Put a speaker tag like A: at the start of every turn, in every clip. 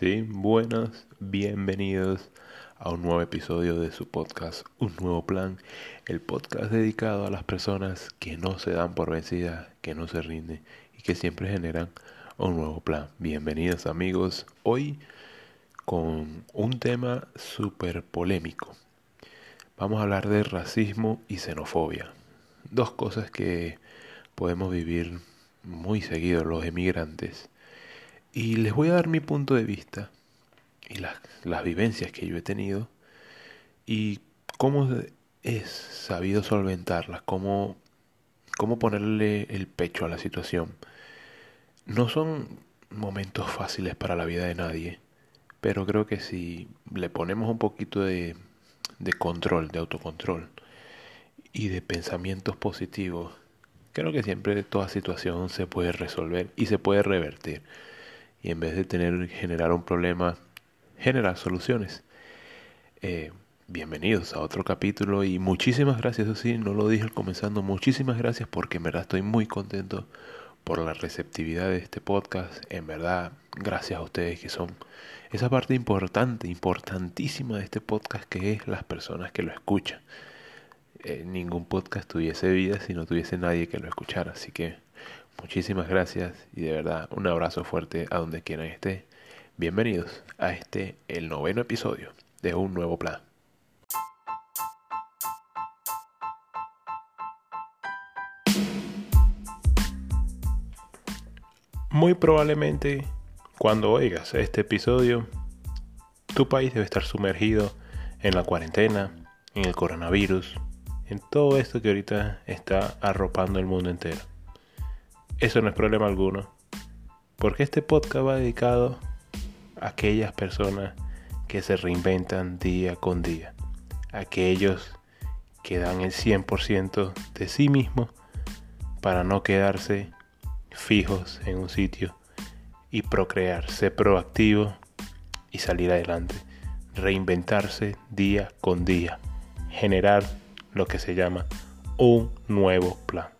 A: Sí, buenas, bienvenidos a un nuevo episodio de su podcast Un Nuevo Plan, el podcast dedicado a las personas que no se dan por vencidas, que no se rinden y que siempre generan un nuevo plan. Bienvenidos amigos, hoy con un tema súper polémico. Vamos a hablar de racismo y xenofobia, dos cosas que podemos vivir muy seguido los emigrantes y les voy a dar mi punto de vista y las, las vivencias que yo he tenido y cómo he sabido solventarlas, cómo, cómo ponerle el pecho a la situación. No son momentos fáciles para la vida de nadie, pero creo que si le ponemos un poquito de, de control, de autocontrol y de pensamientos positivos, creo que siempre toda situación se puede resolver y se puede revertir y en vez de tener generar un problema, generar soluciones. Eh, bienvenidos a otro capítulo y muchísimas gracias, eso no lo dije comenzando, muchísimas gracias porque en verdad estoy muy contento por la receptividad de este podcast, en verdad gracias a ustedes que son esa parte importante, importantísima de este podcast que es las personas que lo escuchan. Eh, ningún podcast tuviese vida si no tuviese nadie que lo escuchara, así que Muchísimas gracias y de verdad un abrazo fuerte a donde quieran esté. Bienvenidos a este, el noveno episodio de Un Nuevo Plan. Muy probablemente cuando oigas este episodio, tu país debe estar sumergido en la cuarentena, en el coronavirus, en todo esto que ahorita está arropando el mundo entero. Eso no es problema alguno. Porque este podcast va dedicado a aquellas personas que se reinventan día con día. Aquellos que dan el 100% de sí mismos para no quedarse fijos en un sitio y procrear, ser proactivo y salir adelante. Reinventarse día con día. Generar lo que se llama un nuevo plan.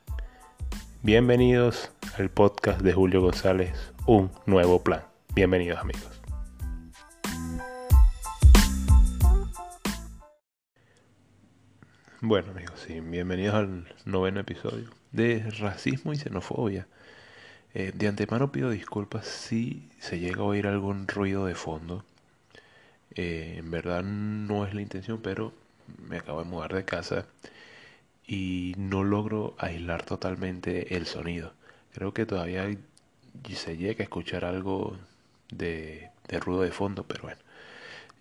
A: Bienvenidos al podcast de Julio González, Un Nuevo Plan. Bienvenidos amigos. Bueno amigos, bienvenidos al noveno episodio de racismo y xenofobia. Eh, de antemano pido disculpas si se llega a oír algún ruido de fondo. Eh, en verdad no es la intención, pero me acabo de mudar de casa y no logro aislar totalmente el sonido. Creo que todavía se llega a escuchar algo de, ruido de fondo, pero bueno,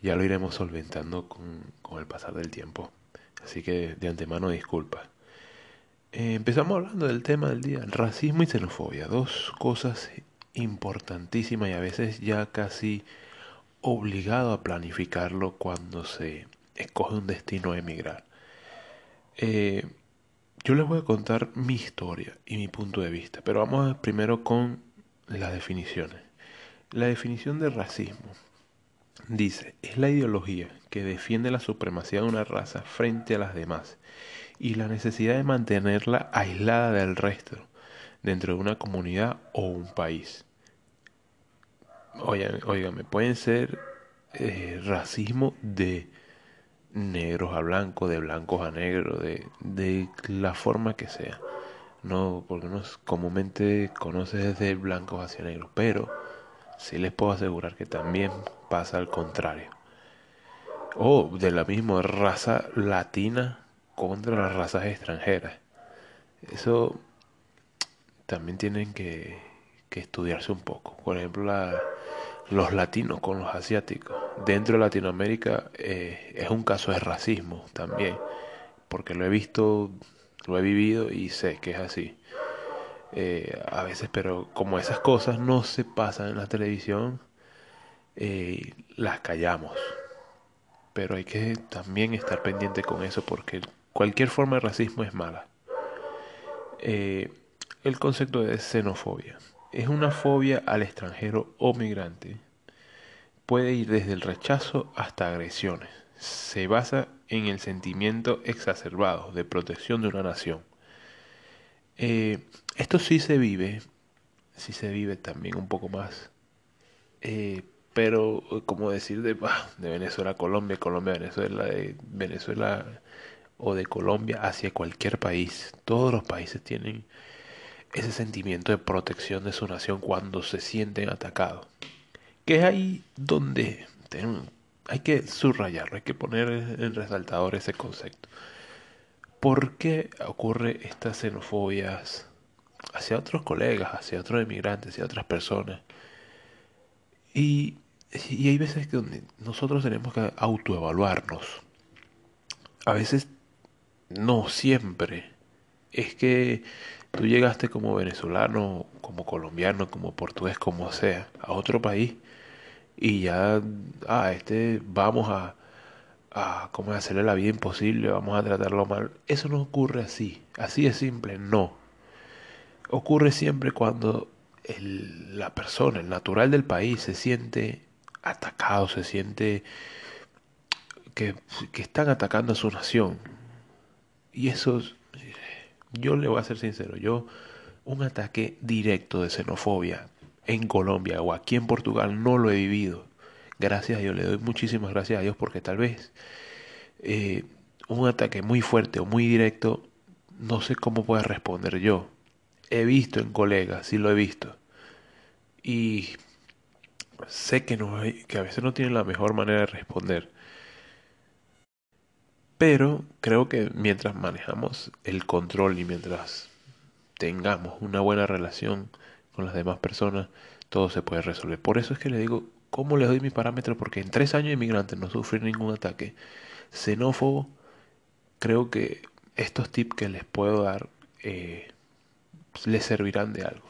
A: ya lo iremos solventando con, el pasar del tiempo. Así que de antemano disculpa. Eh, empezamos hablando del tema del día, racismo y xenofobia, dos cosas importantísimas y a veces ya casi obligado a planificarlo cuando se escoge un destino a emigrar. Eh, yo les voy a contar mi historia y mi punto de vista, pero vamos primero con las definiciones. La definición de racismo dice, es la ideología que defiende la supremacía de una raza frente a las demás y la necesidad de mantenerla aislada del resto dentro de una comunidad o un país. Oigan, me pueden ser eh, racismo de negros a blancos, de blancos a negros, de, de la forma que sea. No, porque uno comúnmente conoce desde blancos hacia negros, pero sí les puedo asegurar que también pasa al contrario. O de la misma raza latina contra las razas extranjeras. Eso también tienen que, que estudiarse un poco. Por ejemplo, la, los latinos con los asiáticos. Dentro de Latinoamérica eh, es un caso de racismo también, porque lo he visto, lo he vivido y sé que es así. Eh, a veces, pero como esas cosas no se pasan en la televisión, eh, las callamos. Pero hay que también estar pendiente con eso porque cualquier forma de racismo es mala. el concepto de xenofobia es una fobia al extranjero o migrante. Puede ir desde el rechazo hasta agresiones. Se basa en el sentimiento exacerbado de protección de una nación. Eh, esto sí se vive, sí se vive también un poco más, eh, pero como decir de, de Venezuela a Colombia, Colombia a Venezuela, de Venezuela o de Colombia hacia cualquier país. Todos los países tienen ese sentimiento de protección de su nación cuando se sienten atacados. Que es ahí donde hay que subrayarlo, hay que poner en resaltador ese concepto. ¿Por qué ocurre estas xenofobias hacia otros colegas, hacia otros emigrantes, hacia otras personas? Y, y hay veces que donde nosotros tenemos que autoevaluarnos. A veces, no siempre. Es que tú llegaste como venezolano, como colombiano, como portugués, como sea, a otro país y ya, ah, este, vamos a, a como hacerle la vida imposible, vamos a tratarlo mal. Eso no ocurre así, así de simple, no. Ocurre siempre cuando la persona, el natural del país, se siente atacado, se siente que, que están atacando a su nación. Y eso, yo le voy a ser sincero, yo un ataque directo de xenofobia en Colombia o aquí en Portugal no lo he vivido. Gracias a Dios, le doy muchísimas gracias a Dios porque tal vez eh, un ataque muy fuerte o muy directo, no sé cómo pueda responder yo. He visto en colegas, sí lo he visto. Y sé que, no que a veces no tienen la mejor manera de responder. Pero creo que mientras manejamos el control y mientras tengamos una buena relación con las demás personas, todo se puede resolver. Por eso es que le digo, ¿cómo le doy mi parámetro? Porque en tres años de inmigrante no sufrí ningún ataque xenófobo. Creo que estos tips que les puedo dar eh, les servirán de algo.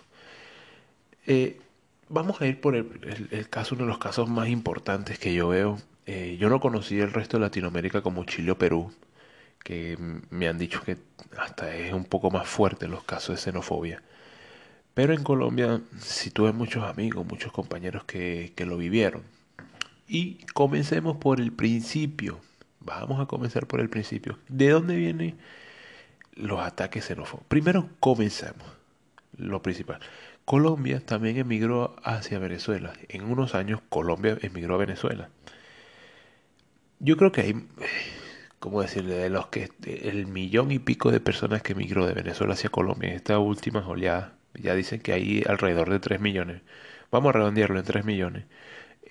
A: Eh, vamos a ir por el, caso, uno de los casos más importantes que yo veo. Eh, yo no conocí el resto de Latinoamérica como Chile o Perú, que me han dicho que hasta es un poco más fuerte los casos de xenofobia. Pero en Colombia sí tuve muchos amigos, muchos compañeros que, que lo vivieron. Y comencemos por el principio. Vamos a comenzar por el principio. ¿De dónde vienen los ataques xenófobos? Primero comencemos. Lo principal. Colombia también emigró hacia Venezuela. En unos años Colombia emigró a Venezuela. Yo creo que hay, ¿cómo decirle? De los que el millón y pico de personas que emigró de Venezuela hacia Colombia en esta última oleada, ya dicen que hay alrededor de 3 millones. Vamos a redondearlo en 3 millones.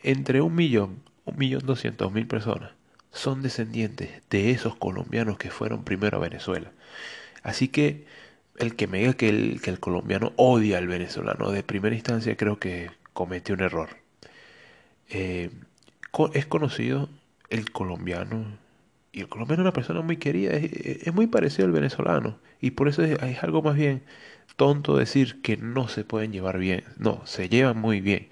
A: Entre un millón, un millón doscientos mil personas son descendientes de esos colombianos que fueron primero a Venezuela. Así que el que me diga que el, que el colombiano odia al venezolano de primera instancia creo que comete un error. Eh, es conocido el colombiano y el colombiano es una persona muy querida, es, muy parecido al venezolano y por eso es, algo más bien tonto decir que no se pueden llevar bien, no, se llevan muy bien,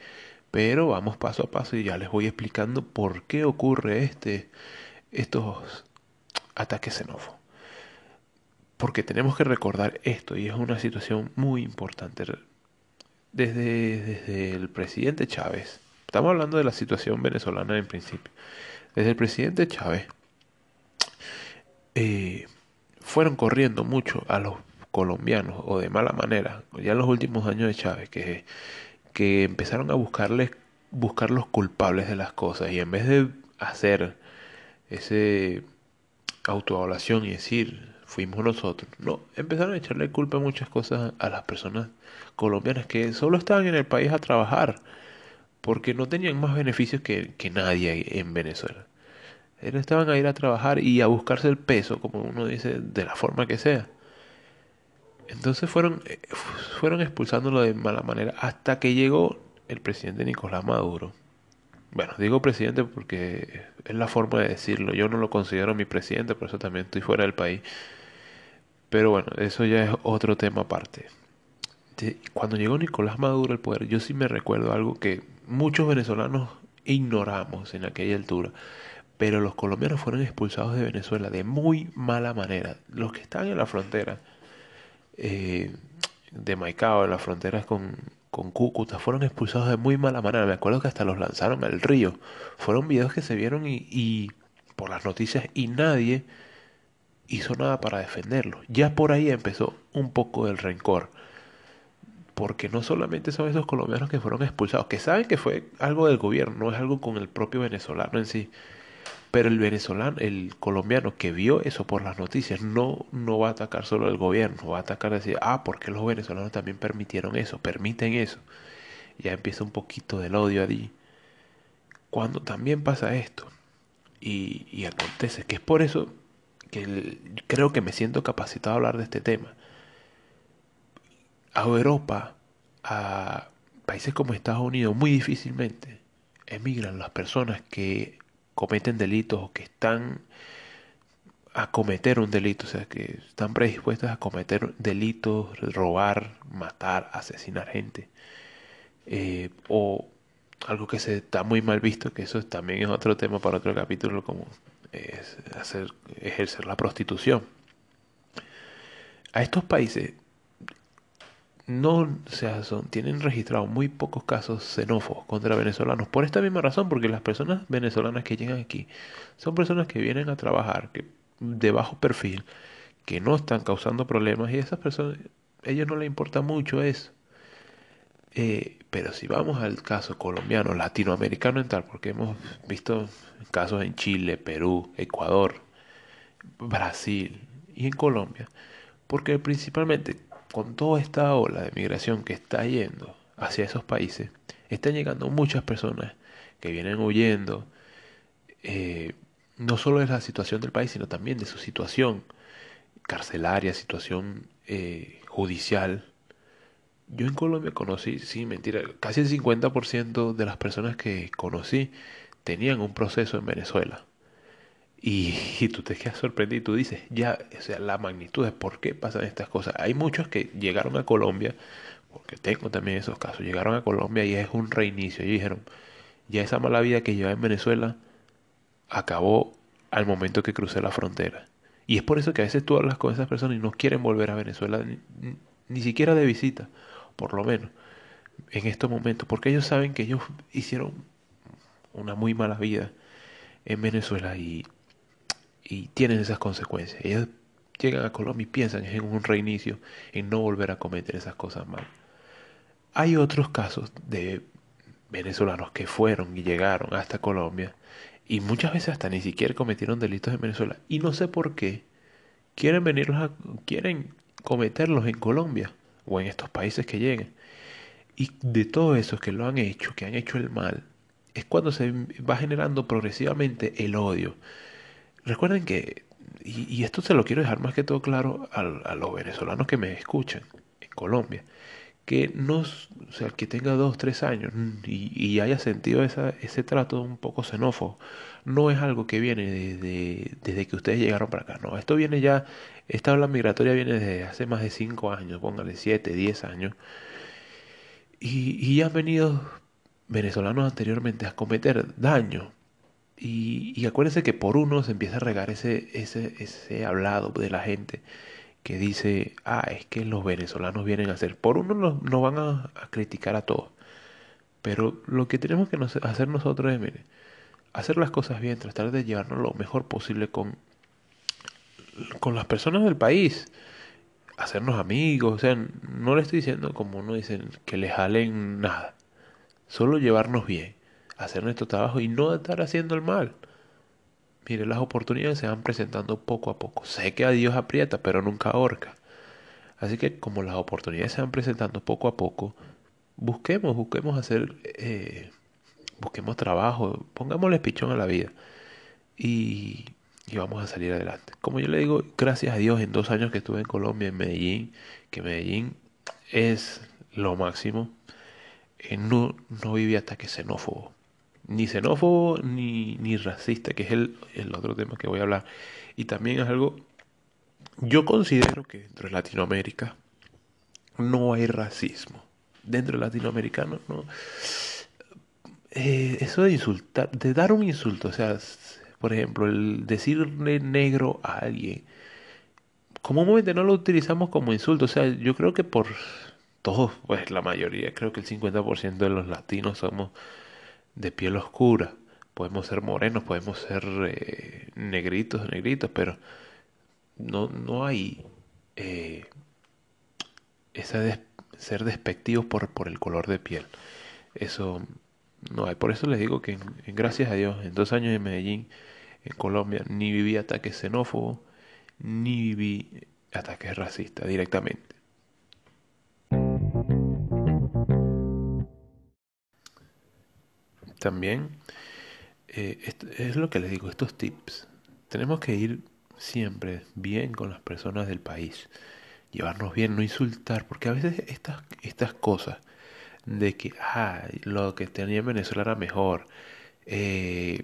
A: pero vamos paso a paso y ya les voy explicando por qué ocurre este, estos ataques xenófobos. Porque tenemos que recordar esto y es una situación muy importante. Desde, desde el presidente Chávez, estamos hablando de la situación venezolana en principio, desde el presidente Chávez eh, fueron corriendo mucho a los colombianos o de mala manera, ya en los últimos años de Chávez, que, que empezaron a buscarles, buscar los culpables de las cosas y en vez de hacer ese autoevaluación y decir fuimos nosotros. No, empezaron a echarle culpa a muchas cosas a las personas colombianas que solo estaban en el país a trabajar porque no tenían más beneficios que, nadie en Venezuela. Ellos estaban a ir a trabajar y a buscarse el peso, como uno dice, de la forma que sea. Entonces fueron, eh, fueron expulsándolo de mala manera hasta que llegó el presidente Nicolás Maduro. Bueno, digo presidente porque es la forma de decirlo. Yo no lo considero mi presidente, por eso también estoy fuera del país. Pero bueno, eso ya es otro tema aparte. Cuando llegó Nicolás Maduro al poder, yo sí me recuerdo algo que muchos venezolanos ignoramos en aquella altura. Pero los colombianos fueron expulsados de Venezuela de muy mala manera. Los que estaban en la frontera eh, de Maicao, en las fronteras con, con Cúcuta, fueron expulsados de muy mala manera. Me acuerdo que hasta los lanzaron al río. Fueron videos que se vieron y, y por las noticias y nadie hizo nada para defenderlos. Ya por ahí empezó un poco el rencor. Porque no solamente son esos colombianos que fueron expulsados, que saben que fue algo del gobierno, no es algo con el propio venezolano en sí, pero el venezolano, el colombiano que vio eso por las noticias, no, no va a atacar solo al gobierno, va a atacar a decir, ah, porque los venezolanos también permitieron eso, permiten eso. Ya empieza un poquito del odio allí. Cuando también pasa esto, y, y acontece, que es por eso que creo que me siento capacitado a hablar de este tema a Europa, a países como Estados Unidos, muy difícilmente emigran las personas que cometen delitos o que están a cometer un delito, o sea, que están predispuestas a cometer delitos, robar, matar, asesinar gente. Eh, o algo que se está muy mal visto, que eso también es otro tema para otro capítulo, como es hacer, ejercer la prostitución. A estos países no, o sea, son, tienen registrados muy pocos casos xenófobos contra venezolanos. Por esta misma razón, porque las personas venezolanas que llegan aquí son personas que vienen a trabajar que, de bajo perfil, que no están causando problemas y a esas personas, a ellos no les importa mucho eso. Eh, pero si vamos al caso colombiano, latinoamericano en tal, porque hemos visto casos en Chile, Perú, Ecuador, Brasil y en Colombia, porque principalmente con toda esta ola de migración que está yendo hacia esos países, están llegando muchas personas que vienen huyendo, eh, no solo de la situación del país, sino también de su situación carcelaria, situación eh, judicial. Yo en Colombia conocí, sí, mentira, casi el 50% de las personas que conocí tenían un proceso en Venezuela. Y, tú te quedas sorprendido y tú dices, ya, o sea, la magnitud de por qué pasan estas cosas. Hay muchos que llegaron a Colombia, porque tengo también esos casos, llegaron a Colombia y es un reinicio. Y dijeron, ya esa mala vida que llevaba en Venezuela acabó al momento que crucé la frontera. Y es por eso que a veces tú hablas con esas personas y no quieren volver a Venezuela, ni, siquiera de visita, por lo menos, en estos momentos, porque ellos saben que ellos hicieron una muy mala vida en Venezuela y y tienen esas consecuencias. Ellos llegan a Colombia y piensan en un reinicio, en no volver a cometer esas cosas mal. Hay otros casos de venezolanos que fueron y llegaron hasta Colombia y muchas veces hasta ni siquiera cometieron delitos en Venezuela y no sé por qué quieren venirlos a, quieren cometerlos en Colombia o en estos países que lleguen. Y de todos esos que lo han hecho, que han hecho el mal, es cuando se va generando progresivamente el odio. Recuerden que, y, esto se lo quiero dejar más que todo claro a, los venezolanos que me escuchan en Colombia, que no, o sea, que tenga dos, tres años y, haya sentido ese trato un poco xenófobo, no es algo que viene desde, desde que ustedes llegaron para acá, no, esto viene ya, esta ola migratoria viene desde hace más de cinco años, póngale siete, diez años, y, y han venido venezolanos anteriormente a cometer daño y, acuérdense que por uno se empieza a regar ese, ese, ese hablado de la gente que dice, ah, es que los venezolanos vienen a hacer. Por uno nos, van a, criticar a todos. Pero lo que tenemos que hacer nosotros es, hacer las cosas bien, tratar de llevarnos lo mejor posible con, con las personas del país. Hacernos amigos, o sea, no le estoy diciendo como uno dice que le jalen nada. Solo llevarnos bien hacer nuestro trabajo y no estar haciendo el mal. Mire, las oportunidades se van presentando poco a poco. Sé que a Dios aprieta, pero nunca ahorca. Así que como las oportunidades se van presentando poco a poco, busquemos, busquemos hacer, eh, busquemos trabajo, pongámosle pichón a la vida y, y, vamos a salir adelante. Como yo le digo, gracias a Dios en dos años que estuve en Colombia, en Medellín, que Medellín es lo máximo, eh, no, no viví ataques xenófobos ni xenófobo ni, ni racista, que es el, el, otro tema que voy a hablar. Y también es algo, yo considero que dentro de Latinoamérica no hay racismo. Dentro de latinoamericano no. Eh, eso de insultar, de dar un insulto, o sea, por ejemplo, el decirle negro a alguien, comúnmente no lo utilizamos como insulto, o sea, yo creo que por todos, pues la mayoría, creo que el 50% de los latinos somos de piel oscura. Podemos ser morenos, podemos ser eh, negritos, negritos, pero no, no hay eh, ser despectivos por, por el color de piel. Eso no hay. Por eso les digo que gracias a Dios, en dos años en Medellín, en Colombia, ni viví ataques xenófobos, ni viví ataques racistas directamente. También eh, es lo que les digo, estos tips. Tenemos que ir siempre bien con las personas del país. Llevarnos bien, no insultar, porque a veces estas, estas cosas de que ah, lo que tenía en Venezuela era mejor, eh,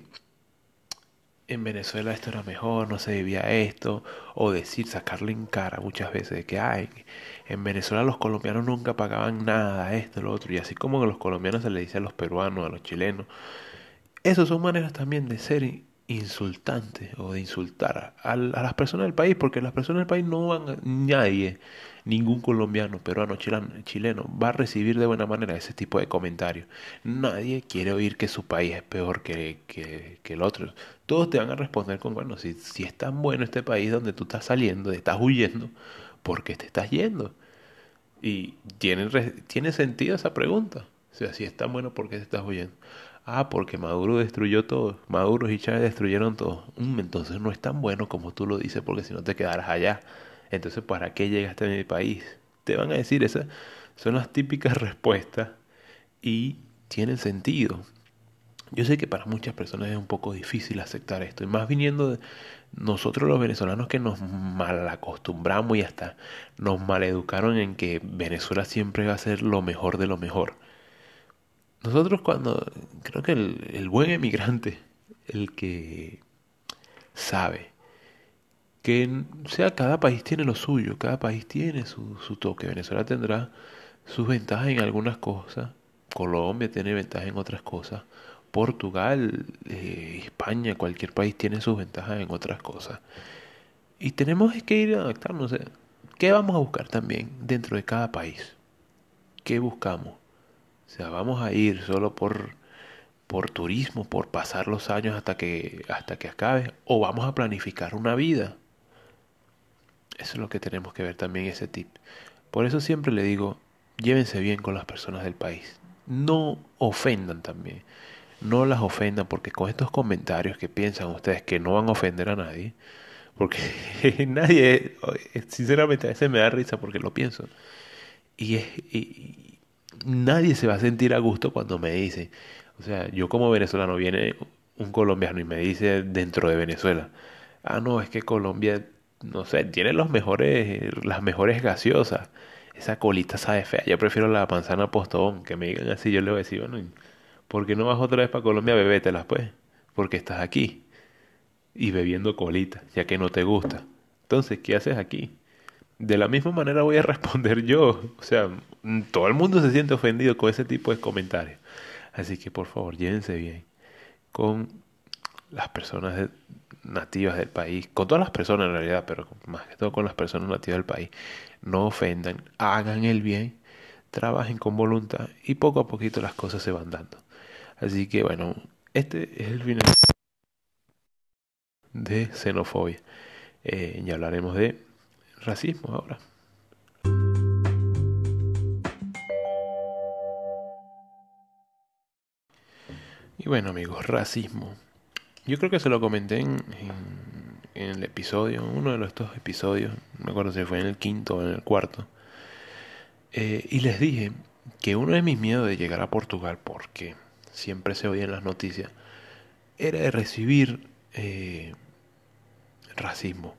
A: en Venezuela esto era mejor, no se debía esto, o decir, sacarle en cara muchas veces de que ay, en Venezuela los colombianos nunca pagaban nada, esto, lo otro, y así como a los colombianos se le dice a los peruanos, a los chilenos, esas son maneras también de ser insultantes o de insultar a, a, las personas del país, porque las personas del país no van, nadie, ningún colombiano, peruano, chileno, chileno va a recibir de buena manera ese tipo de comentarios. Nadie quiere oír que su país es peor que, que, que el otro. Todos te van a responder con, bueno, si, si es tan bueno este país donde tú estás saliendo, estás huyendo, ¿por qué te estás yendo? Y tiene, tiene sentido esa pregunta. O sea, si es tan bueno, ¿por qué te estás huyendo? Ah, porque Maduro destruyó todo. Maduro y Chávez destruyeron todo. Mm, entonces no es tan bueno como tú lo dices, porque si no te quedarás allá. Entonces, ¿para qué llegaste a mi país? Te van a decir, esas son las típicas respuestas y tienen sentido. Yo sé que para muchas personas es un poco difícil aceptar esto, y más viniendo de nosotros los venezolanos que nos malacostumbramos y hasta nos maleducaron en que Venezuela siempre va a ser lo mejor de lo mejor. Nosotros cuando, creo que el, buen emigrante, el que sabe que sea cada país tiene lo suyo, cada país tiene su, su toque. Venezuela tendrá sus ventajas en algunas cosas, Colombia tiene ventajas en otras cosas, Portugal, eh, España, cualquier país tiene sus ventajas en otras cosas. Y tenemos que ir a adaptarnos. ¿Qué vamos a buscar también dentro de cada país? ¿Qué buscamos? O sea, vamos a ir solo por, por turismo, por pasar los años hasta que, hasta que acabe, o vamos a planificar una vida. Eso es lo que tenemos que ver también ese tip. Por eso siempre le digo, llévense bien con las personas del país. No ofendan también. No las ofendan porque con estos comentarios que piensan ustedes que no van a ofender a nadie, porque nadie, sinceramente a veces me da risa porque lo pienso. Y, es, nadie se va a sentir a gusto cuando me dice, o sea, yo como venezolano viene un colombiano y me dice dentro de Venezuela, ah, no, es que Colombia no sé, tiene los mejores, las mejores gaseosas. Esa colita sabe fea. Yo prefiero la manzana postón. Que me digan así, yo le voy a decir, bueno, ¿por qué no vas otra vez para Colombia? Bebételas, pues. Porque estás aquí. Y bebiendo colita, ya que no te gusta. Entonces, ¿qué haces aquí? De la misma manera voy a responder yo. O sea, todo el mundo se siente ofendido con ese tipo de comentarios. Así que por favor, llévense bien con las personas nativas del país, con todas las personas en realidad, pero más que todo con las personas nativas del país, no ofendan, hagan el bien, trabajen con voluntad y poco a poquito las cosas se van dando. Así que bueno, este es el final de xenofobia. Eh, ya hablaremos de racismo ahora. Y bueno amigos, racismo. Yo creo que se lo comenté en, el episodio, uno de estos episodios, no me acuerdo si fue en el quinto o en el cuarto. Eh, y les dije que uno de mis miedos de llegar a Portugal, porque siempre se oía en las noticias, era de recibir eh, racismo.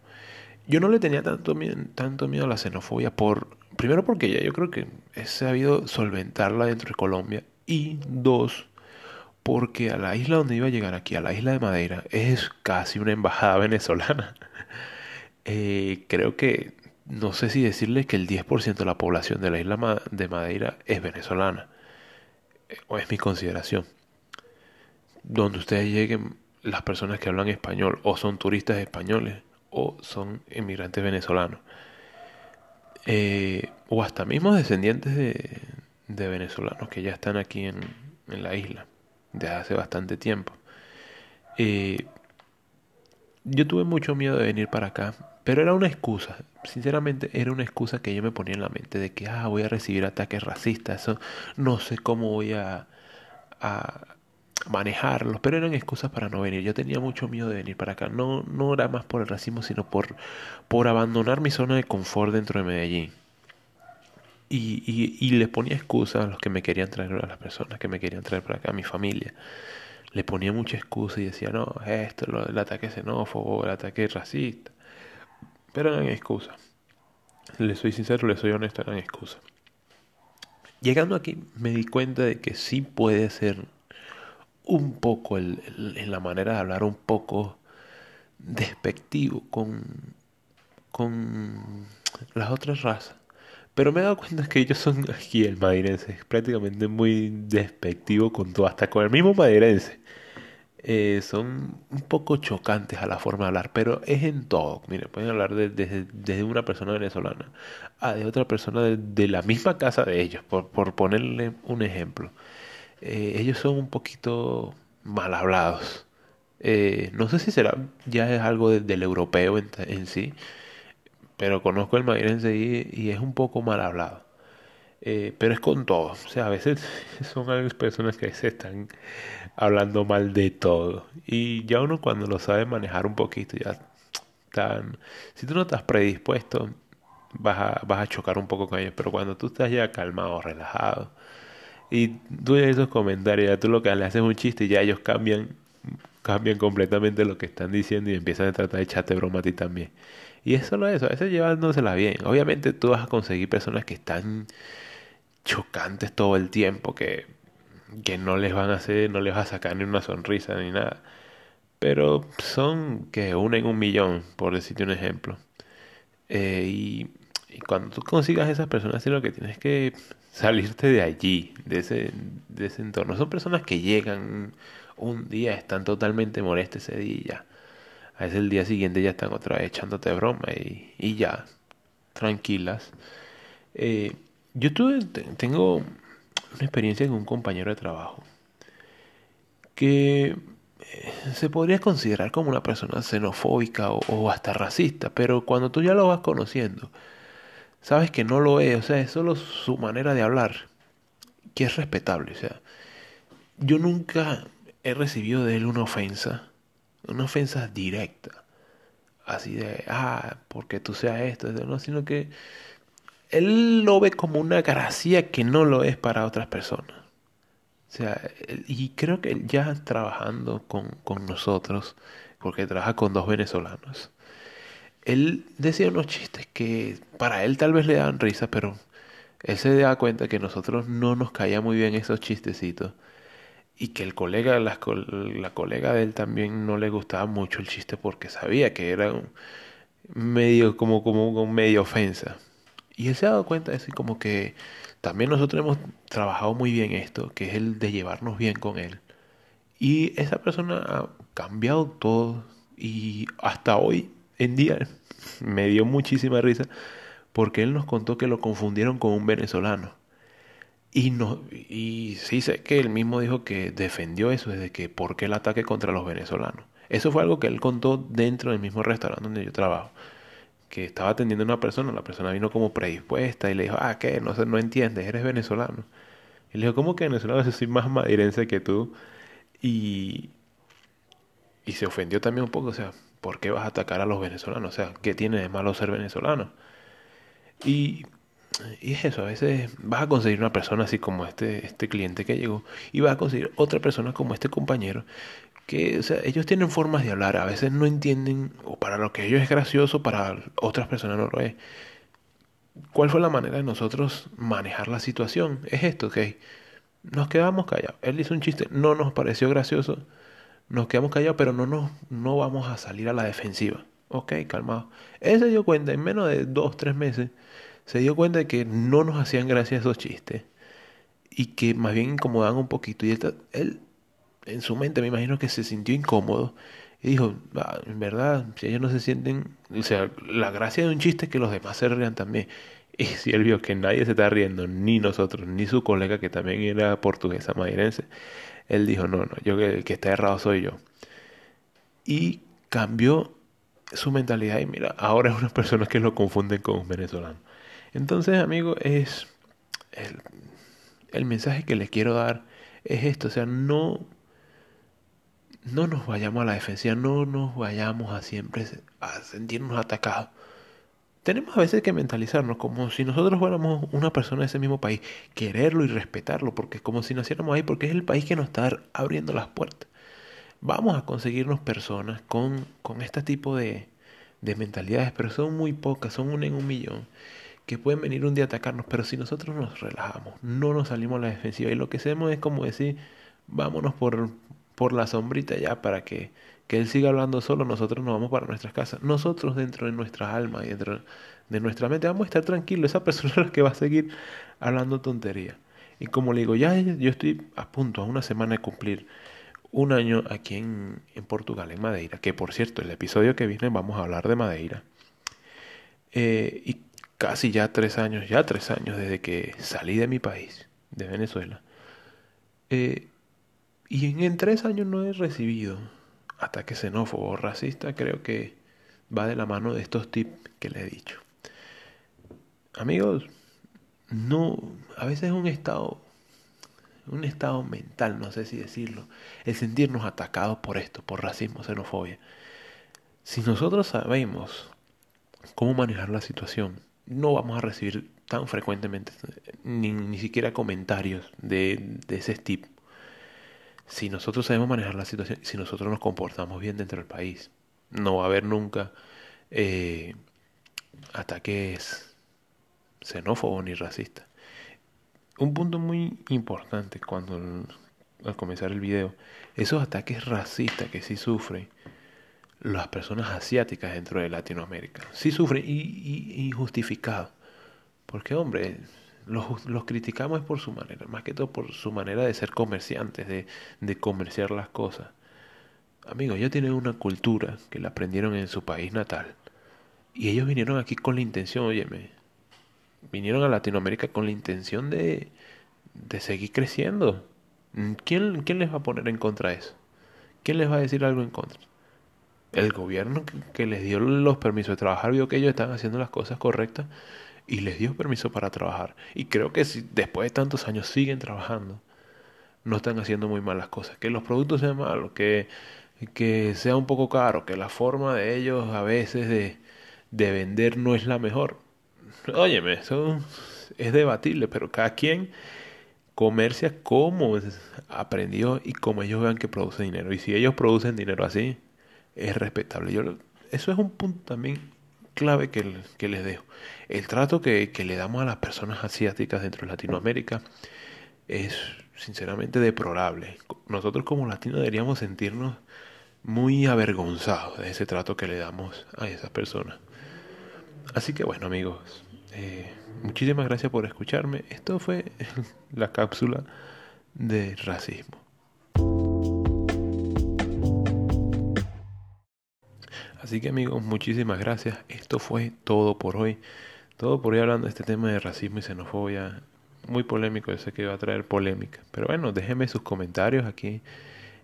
A: Yo no le tenía tanto miedo, tanto miedo a la xenofobia, por, primero porque ya yo creo que he sabido solventarla dentro de Colombia, y dos, porque a la isla donde iba a llegar aquí, a la isla de Madeira, es casi una embajada venezolana. Eh, creo que, no sé si decirles que el 10% de la población de la isla de Madeira es venezolana, eh, o es mi consideración. Donde ustedes lleguen, las personas que hablan español, o son turistas españoles, o son inmigrantes venezolanos, eh, o hasta mismos descendientes de, venezolanos que ya están aquí en la isla desde hace bastante tiempo. Eh, yo tuve mucho miedo de venir para acá, pero era una excusa. Sinceramente, era una excusa que yo me ponía en la mente de que, ah, voy a recibir ataques racistas, no sé cómo voy a, a manejarlos, pero eran excusas para no venir. Yo tenía mucho miedo de venir para acá. No, no era más por el racismo, sino por, por abandonar mi zona de confort dentro de Medellín. Y, y, le ponía excusas a los que me querían traer, a las personas que me querían traer para acá, a mi familia le ponía mucha excusa y decía, no, esto, el ataque xenófobo, el ataque racista. Pero eran excusas. Le soy sincero, le soy honesto, eran excusas. Llegando aquí me di cuenta de que sí puede ser un poco, el, en la manera de hablar, un poco despectivo con, con las otras razas. Pero me he dado cuenta que ellos son aquí el madeirense, prácticamente muy despectivo con todo, hasta con el mismo madeirense. Eh, son un poco chocantes a la forma de hablar, pero es en todo. Mire, pueden hablar desde de, una persona venezolana a de otra persona de, la misma casa de ellos, por, por ponerle un ejemplo. Eh, ellos son un poquito mal hablados. Eh, no sé si será ya es algo del europeo en sí, pero conozco el madrilense y, y es un poco mal hablado. Eh, pero es con todo. O sea, a veces son algunas personas que se están hablando mal de todo. Y ya uno cuando lo sabe manejar un poquito, ya están... Si tú no estás predispuesto, vas a, vas a chocar un poco con ellos. Pero cuando tú estás ya calmado, relajado, y tú en esos comentarios, ya tú lo que le haces un chiste y ya ellos cambian, cambian completamente lo que están diciendo y empiezan a tratar de echarte broma a ti también. Y es solo eso, a veces llevándosela bien. Obviamente tú vas a conseguir personas que están chocantes todo el tiempo, que, que no les van a hacer, no les vas a sacar ni una sonrisa ni nada. Pero son que una en un millón, por decirte un ejemplo. Eh, y, cuando tú consigas esas personas, lo que tienes que salirte de allí, de ese, de ese entorno. Son personas que llegan un día, están totalmente molestas ese día a veces el día siguiente ya están otra vez echándote broma y, ya, tranquilas. Eh, yo tuve, tengo una experiencia con un compañero de trabajo que eh, se podría considerar como una persona xenofóbica o, hasta racista, pero cuando tú ya lo vas conociendo, sabes que no lo es, o sea, es solo su manera de hablar, que es respetable, o sea, yo nunca he recibido de él una ofensa una ofensa directa, así de, ah, porque tú seas esto, no, sino que él lo ve como una gracia que no lo es para otras personas. O sea, y creo que ya trabajando con, con nosotros, porque trabaja con dos venezolanos, él decía unos chistes que para él tal vez le dan risa, pero él se da cuenta que nosotros no nos caía muy bien esos chistecitos y que el colega, la, colega de él también no le gustaba mucho el chiste porque sabía que era un medio como como medio ofensa. Y él se ha dado cuenta de como que también nosotros hemos trabajado muy bien esto, que es el de llevarnos bien con él. Y esa persona ha cambiado todo y hasta hoy en día me dio muchísima risa porque él nos contó que lo confundieron con un venezolano. Y, no, y sí sé que él mismo dijo que defendió eso, desde que por qué el ataque contra los venezolanos. Eso fue algo que él contó dentro del mismo restaurante donde yo trabajo. Que estaba atendiendo a una persona, la persona vino como predispuesta y le dijo, ah, ¿qué? No, no entiendes, eres venezolano. Y le dijo, ¿cómo que venezolano? Yo soy más madirense que tú. Y, y se ofendió también un poco, o sea, ¿por qué vas a atacar a los venezolanos? O sea, ¿qué tiene de malo ser venezolano? Y y es eso, a veces vas a conseguir una persona así como este, este cliente que llegó y vas a conseguir otra persona como este compañero que, o sea, ellos tienen formas de hablar, a veces no entienden, o para lo que ellos es gracioso, para otras personas no lo es. ¿Cuál fue la manera de nosotros manejar la situación? Es esto, ok. Nos quedamos callados. Él hizo un chiste, no nos pareció gracioso, nos quedamos callados, pero no, nos, no vamos a salir a la defensiva. Ok, calmado. Él se dio cuenta en menos de dos, tres meses se dio cuenta de que no nos hacían gracia esos chistes y que más bien incomodaban un poquito. Y él, en su mente me imagino que se sintió incómodo y dijo, ah, en verdad, si ellos no se sienten, o sea, la gracia de un chiste es que los demás se rían también. Y si él vio que nadie se está riendo, ni nosotros, ni su colega que también era portuguesa madrilense, él dijo, no, no, yo el que está errado soy yo. Y cambió su mentalidad y mira, ahora es una persona que lo confunden con un venezolano. Entonces, amigo, es el, mensaje que les quiero dar es esto, o sea, no no nos vayamos a la defensiva, no nos vayamos a siempre a sentirnos atacados. Tenemos a veces que mentalizarnos como si nosotros fuéramos una persona de ese mismo país, quererlo y respetarlo, porque como si naciéramos ahí, porque es el país que nos está abriendo las puertas. Vamos a conseguirnos personas con, con este tipo de, de mentalidades, pero son muy pocas, son una en un millón, que pueden venir un día a atacarnos, pero si nosotros nos relajamos, no nos salimos a la defensiva y lo que hacemos es como decir, vámonos por, por la sombrita ya para que, que Él siga hablando solo, nosotros nos vamos para nuestras casas. Nosotros dentro de nuestra alma y dentro de nuestra mente vamos a estar tranquilos. Esa persona es la que va a seguir hablando tontería. Y como le digo, ya yo estoy a punto, a una semana de cumplir un año aquí en, en Portugal, en Madeira, que por cierto, el episodio que viene vamos a hablar de Madeira. Eh, y casi ya tres años, ya tres años desde que salí de mi país, de Venezuela. Eh, y en, tres años no he recibido ataque xenófobo o racista. Creo que va de la mano de estos tips que le he dicho. Amigos, no, a veces es un estado, un estado mental, no sé si decirlo, el sentirnos atacados por esto, por racismo, xenofobia. Si nosotros sabemos cómo manejar la situación, no vamos a recibir tan frecuentemente ni, ni siquiera comentarios de, de ese tipo si nosotros sabemos manejar la situación, si nosotros nos comportamos bien dentro del país, no va a haber nunca eh, ataques xenófobos ni racistas. Un punto muy importante cuando al comenzar el video, esos ataques racistas que sí sufren las personas asiáticas dentro de Latinoamérica, sí sufren y, injustificado. Porque hombre, los, los, criticamos por su manera, más que todo por su manera de ser comerciantes, de, de comerciar las cosas. Amigos, ellos tienen una cultura que la aprendieron en su país natal. Y ellos vinieron aquí con la intención, óyeme, vinieron a Latinoamérica con la intención de, de seguir creciendo. ¿Quién, ¿Quién les va a poner en contra de eso? ¿Quién les va a decir algo en contra? El gobierno que, les dio los permisos de trabajar vio que ellos están haciendo las cosas correctas y les dio permiso para trabajar. Y creo que si después de tantos años siguen trabajando, no están haciendo muy malas cosas. Que los productos sean malos, que, que sea un poco caro, que la forma de ellos a veces de, de vender no es la mejor. Óyeme, eso es debatible, pero cada quien comercia como aprendió y como ellos vean que produce dinero. Y si ellos producen dinero así, es respetable. Yo, eso es un punto también clave que, que les dejo. El trato que, que, le damos a las personas asiáticas dentro de Latinoamérica es sinceramente deplorable. Nosotros como latinos deberíamos sentirnos muy avergonzados de ese trato que le damos a esas personas. Así que bueno amigos, eh, muchísimas gracias por escucharme. Esto fue la cápsula de racismo. Así que amigos, muchísimas gracias. Esto fue todo por hoy. Todo por hoy hablando de este tema de racismo y xenofobia. Muy polémico, yo sé que va a traer polémica. Pero bueno, déjenme sus comentarios aquí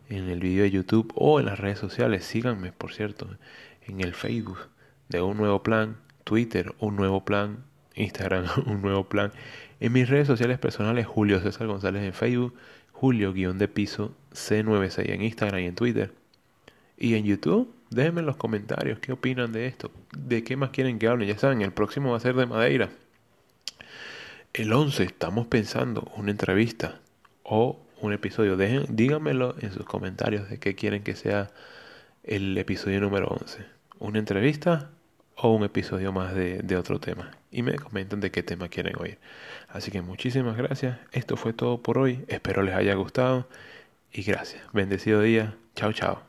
A: en el video de YouTube o en las redes sociales. Síganme, por cierto, en el Facebook de Un Nuevo Plan, Twitter, Un Nuevo Plan, Instagram, Un Nuevo Plan. En mis redes sociales personales, Julio César González en Facebook, Julio-de piso C96 en Instagram y en Twitter. Y en YouTube, déjenme en los comentarios qué opinan de esto, de qué más quieren que hable. Ya saben, el próximo va a ser de Madeira. El 11 estamos pensando una entrevista o un episodio. Dejen, díganmelo en sus comentarios de qué quieren que sea el episodio número 11. ¿Una entrevista o un episodio más de, de otro tema? Y me comentan de qué tema quieren oír. Así que muchísimas gracias. Esto fue todo por hoy. Espero les haya gustado. Y gracias. Bendecido día. Chao, chao.